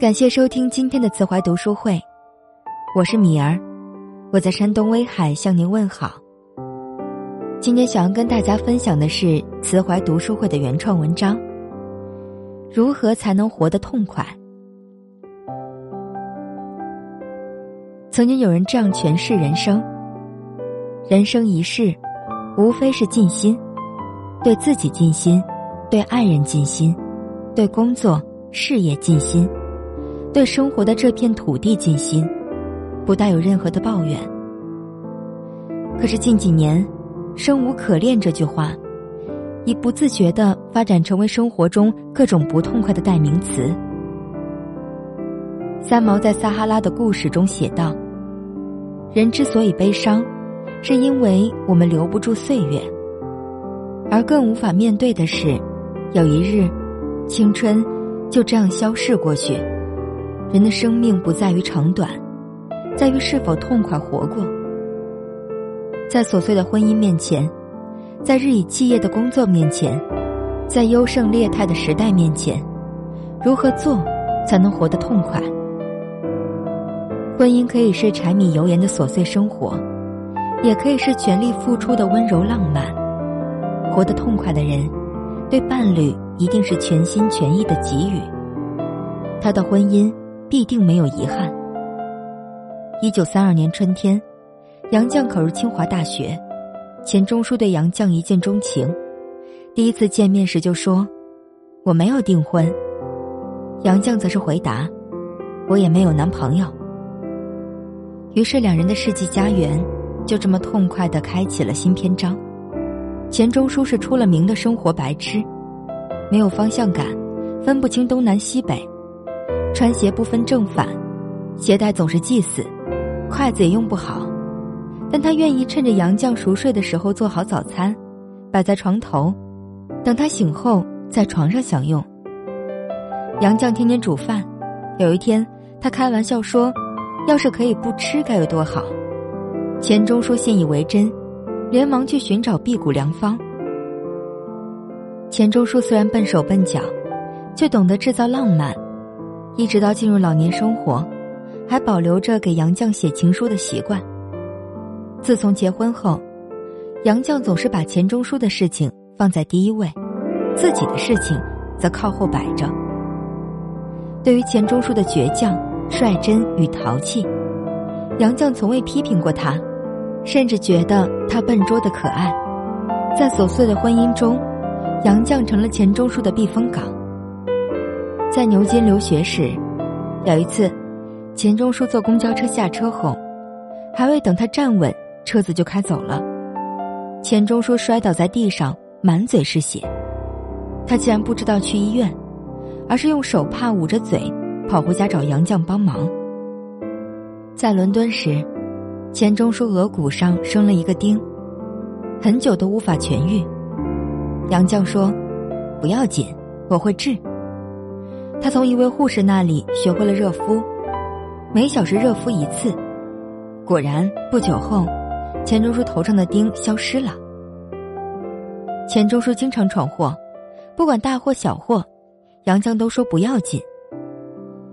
感谢收听今天的慈怀读书会，我是米儿，我在山东威海向您问好。今天想要跟大家分享的是慈怀读书会的原创文章：如何才能活得痛快？曾经有人这样诠释人生：人生一世，无非是尽心，对自己尽心，对爱人尽心，对工作事业尽心。对生活的这片土地尽心，不带有任何的抱怨。可是近几年，“生无可恋”这句话，已不自觉的发展成为生活中各种不痛快的代名词。三毛在《撒哈拉的故事》中写道：“人之所以悲伤，是因为我们留不住岁月，而更无法面对的是，有一日，青春就这样消逝过去。”人的生命不在于长短，在于是否痛快活过。在琐碎的婚姻面前，在日以继夜的工作面前，在优胜劣汰的时代面前，如何做才能活得痛快？婚姻可以是柴米油盐的琐碎生活，也可以是全力付出的温柔浪漫。活得痛快的人，对伴侣一定是全心全意的给予。他的婚姻。必定没有遗憾。一九三二年春天，杨绛考入清华大学，钱钟书对杨绛一见钟情，第一次见面时就说：“我没有订婚。”杨绛则是回答：“我也没有男朋友。”于是两人的世纪佳缘就这么痛快的开启了新篇章。钱钟书是出了名的生活白痴，没有方向感，分不清东南西北。穿鞋不分正反，鞋带总是系死，筷子也用不好，但他愿意趁着杨绛熟睡的时候做好早餐，摆在床头，等他醒后在床上享用。杨绛天天煮饭，有一天他开玩笑说：“要是可以不吃该有多好。”钱钟书信以为真，连忙去寻找辟谷良方。钱钟书虽然笨手笨脚，却懂得制造浪漫。一直到进入老年生活，还保留着给杨绛写情书的习惯。自从结婚后，杨绛总是把钱钟书的事情放在第一位，自己的事情则靠后摆着。对于钱钟书的倔强、率真与淘气，杨绛从未批评过他，甚至觉得他笨拙的可爱。在琐碎的婚姻中，杨绛成了钱钟书的避风港。在牛津留学时，有一次，钱钟书坐公交车下车后，还未等他站稳，车子就开走了。钱钟书摔倒在地上，满嘴是血。他竟然不知道去医院，而是用手帕捂着嘴，跑回家找杨绛帮忙。在伦敦时，钱钟书额骨上生了一个钉，很久都无法痊愈。杨绛说：“不要紧，我会治。”他从一位护士那里学会了热敷，每小时热敷一次。果然，不久后，钱钟书头上的钉消失了。钱钟书经常闯祸，不管大祸小祸，杨绛都说不要紧。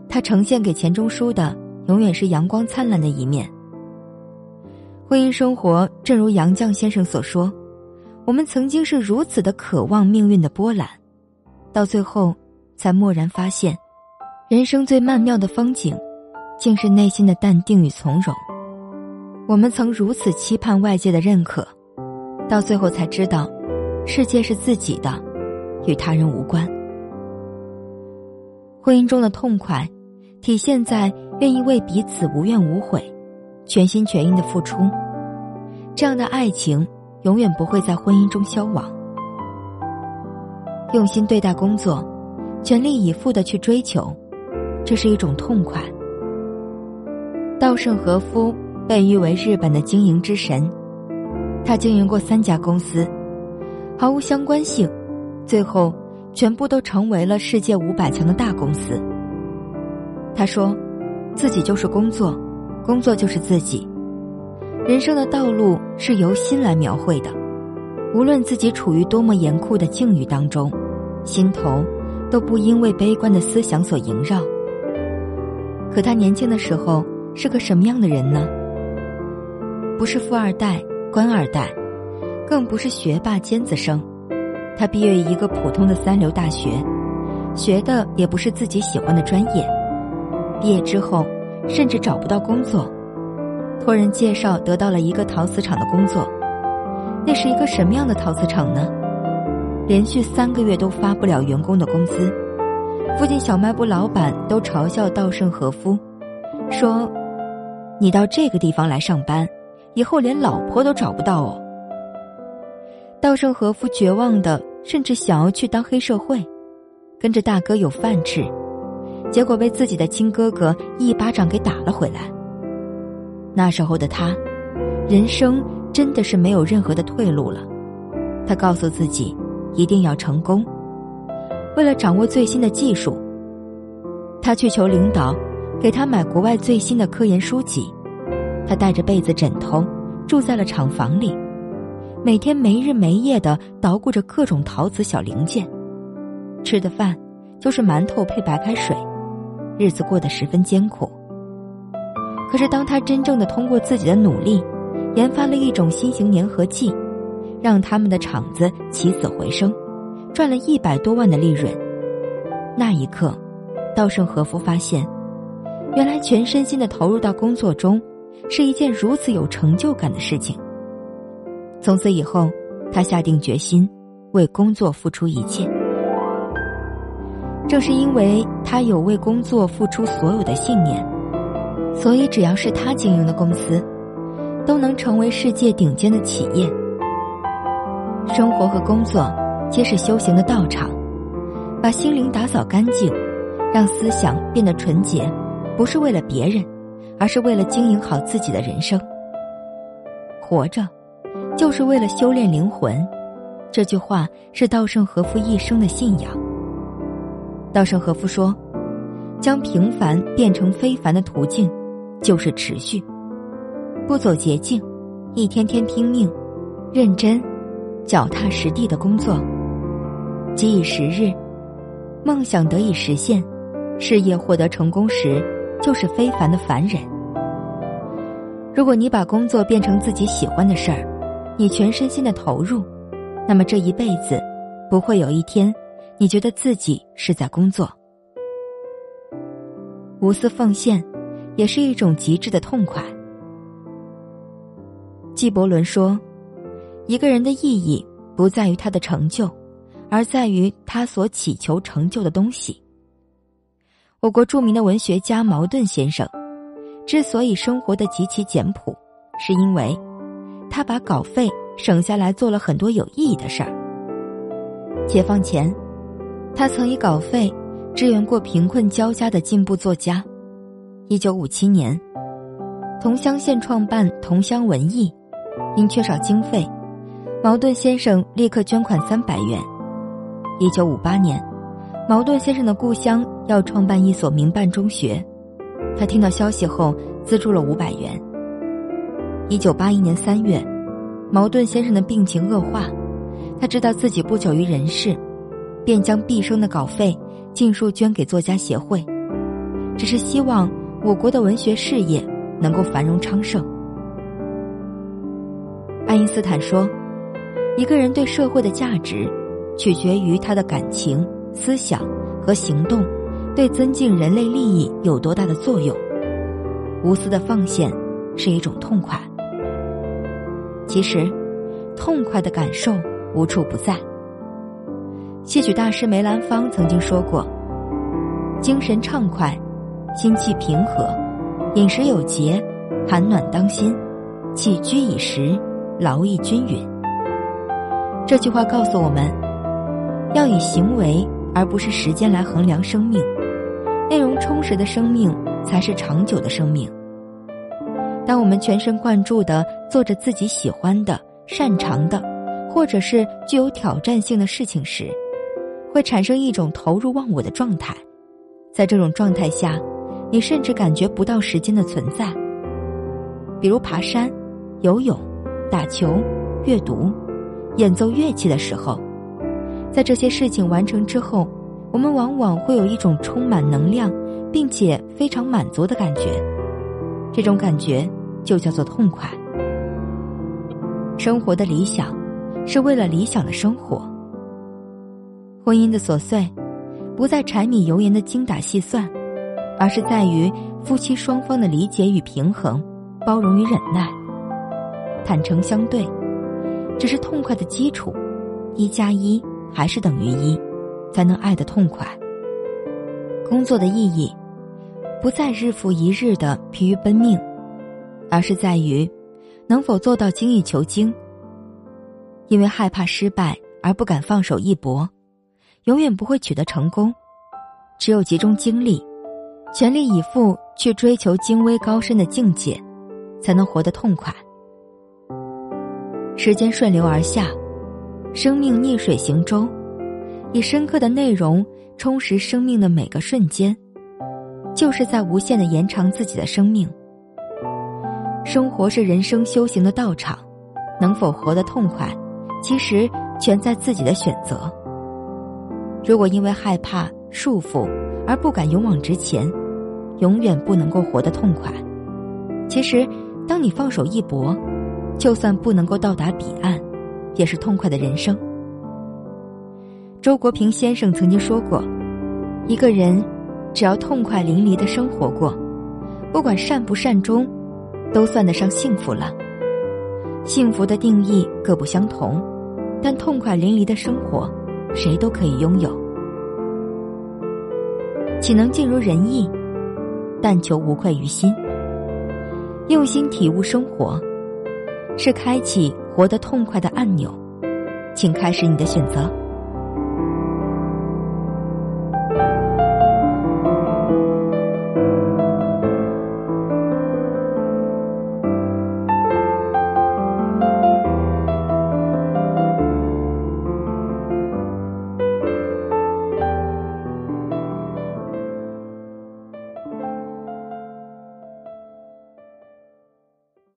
他呈现给钱钟书的永远是阳光灿烂的一面。婚姻生活正如杨绛先生所说，我们曾经是如此的渴望命运的波澜，到最后。才蓦然发现，人生最曼妙的风景，竟是内心的淡定与从容。我们曾如此期盼外界的认可，到最后才知道，世界是自己的，与他人无关。婚姻中的痛快，体现在愿意为彼此无怨无悔，全心全意的付出。这样的爱情，永远不会在婚姻中消亡。用心对待工作。全力以赴的去追求，这是一种痛快。稻盛和夫被誉为日本的经营之神，他经营过三家公司，毫无相关性，最后全部都成为了世界五百强的大公司。他说：“自己就是工作，工作就是自己。人生的道路是由心来描绘的，无论自己处于多么严酷的境遇当中，心头。”都不因为悲观的思想所萦绕，可他年轻的时候是个什么样的人呢？不是富二代、官二代，更不是学霸尖子生。他毕业于一个普通的三流大学，学的也不是自己喜欢的专业。毕业之后，甚至找不到工作，托人介绍得到了一个陶瓷厂的工作。那是一个什么样的陶瓷厂呢？连续三个月都发不了员工的工资，附近小卖部老板都嘲笑稻盛和夫，说：“你到这个地方来上班，以后连老婆都找不到哦。”稻盛和夫绝望的，甚至想要去当黑社会，跟着大哥有饭吃，结果被自己的亲哥哥一巴掌给打了回来。那时候的他，人生。真的是没有任何的退路了，他告诉自己一定要成功。为了掌握最新的技术，他去求领导给他买国外最新的科研书籍。他带着被子枕头住在了厂房里，每天没日没夜的捣鼓着各种陶瓷小零件，吃的饭就是馒头配白开水，日子过得十分艰苦。可是当他真正的通过自己的努力，研发了一种新型粘合剂，让他们的厂子起死回生，赚了一百多万的利润。那一刻，稻盛和夫发现，原来全身心的投入到工作中，是一件如此有成就感的事情。从此以后，他下定决心为工作付出一切。正是因为他有为工作付出所有的信念，所以只要是他经营的公司。都能成为世界顶尖的企业。生活和工作皆是修行的道场，把心灵打扫干净，让思想变得纯洁，不是为了别人，而是为了经营好自己的人生。活着，就是为了修炼灵魂。这句话是稻盛和夫一生的信仰。稻盛和夫说：“将平凡变成非凡的途径，就是持续。”不走捷径，一天天拼命、认真、脚踏实地的工作，即以时日，梦想得以实现，事业获得成功时，就是非凡的凡人。如果你把工作变成自己喜欢的事儿，你全身心的投入，那么这一辈子，不会有一天，你觉得自己是在工作。无私奉献，也是一种极致的痛快。纪伯伦说：“一个人的意义不在于他的成就，而在于他所祈求成就的东西。”我国著名的文学家茅盾先生，之所以生活的极其简朴，是因为他把稿费省下来做了很多有意义的事儿。解放前，他曾以稿费支援过贫困交加的进步作家。一九五七年，桐乡县创办桐乡文艺。因缺少经费，茅盾先生立刻捐款三百元。一九五八年，茅盾先生的故乡要创办一所民办中学，他听到消息后资助了五百元。一九八一年三月，茅盾先生的病情恶化，他知道自己不久于人世，便将毕生的稿费尽数捐给作家协会，只是希望我国的文学事业能够繁荣昌盛。爱因斯坦说：“一个人对社会的价值，取决于他的感情、思想和行动对增进人类利益有多大的作用。无私的奉献是一种痛快。其实，痛快的感受无处不在。戏曲大师梅兰芳曾经说过：‘精神畅快，心气平和，饮食有节，寒暖当心，起居以时。’”劳逸均匀。这句话告诉我们，要以行为而不是时间来衡量生命。内容充实的生命才是长久的生命。当我们全神贯注的做着自己喜欢的、擅长的，或者是具有挑战性的事情时，会产生一种投入忘我的状态。在这种状态下，你甚至感觉不到时间的存在。比如爬山、游泳。打球、阅读、演奏乐器的时候，在这些事情完成之后，我们往往会有一种充满能量、并且非常满足的感觉，这种感觉就叫做痛快。生活的理想，是为了理想的生活。婚姻的琐碎，不在柴米油盐的精打细算，而是在于夫妻双方的理解与平衡，包容与忍耐，坦诚相对，这是痛快的基础。一加一还是等于一，才能爱得痛快。工作的意义，不在日复一日的疲于奔命，而是在于能否做到精益求精。因为害怕失败而不敢放手一搏，永远不会取得成功。只有集中精力，全力以赴去追求精微高深的境界，才能活得痛快。时间顺流而下。生命逆水行舟，以深刻的内容充实生命的每个瞬间，就是在无限的延长自己的生命。生活是人生修行的道场，能否活得痛快，其实全在自己的选择。如果因为害怕束缚而不敢勇往直前，永远不能够活得痛快。其实，当你放手一搏，就算不能够到达彼岸。也是痛快的人生。周国平先生曾经说过：“一个人只要痛快淋漓的生活过，不管善不善终，都算得上幸福了。幸福的定义各不相同，但痛快淋漓的生活，谁都可以拥有。岂能尽如人意？但求无愧于心。用心体悟生活，是开启。”活得痛快的按钮，请开始你的选择。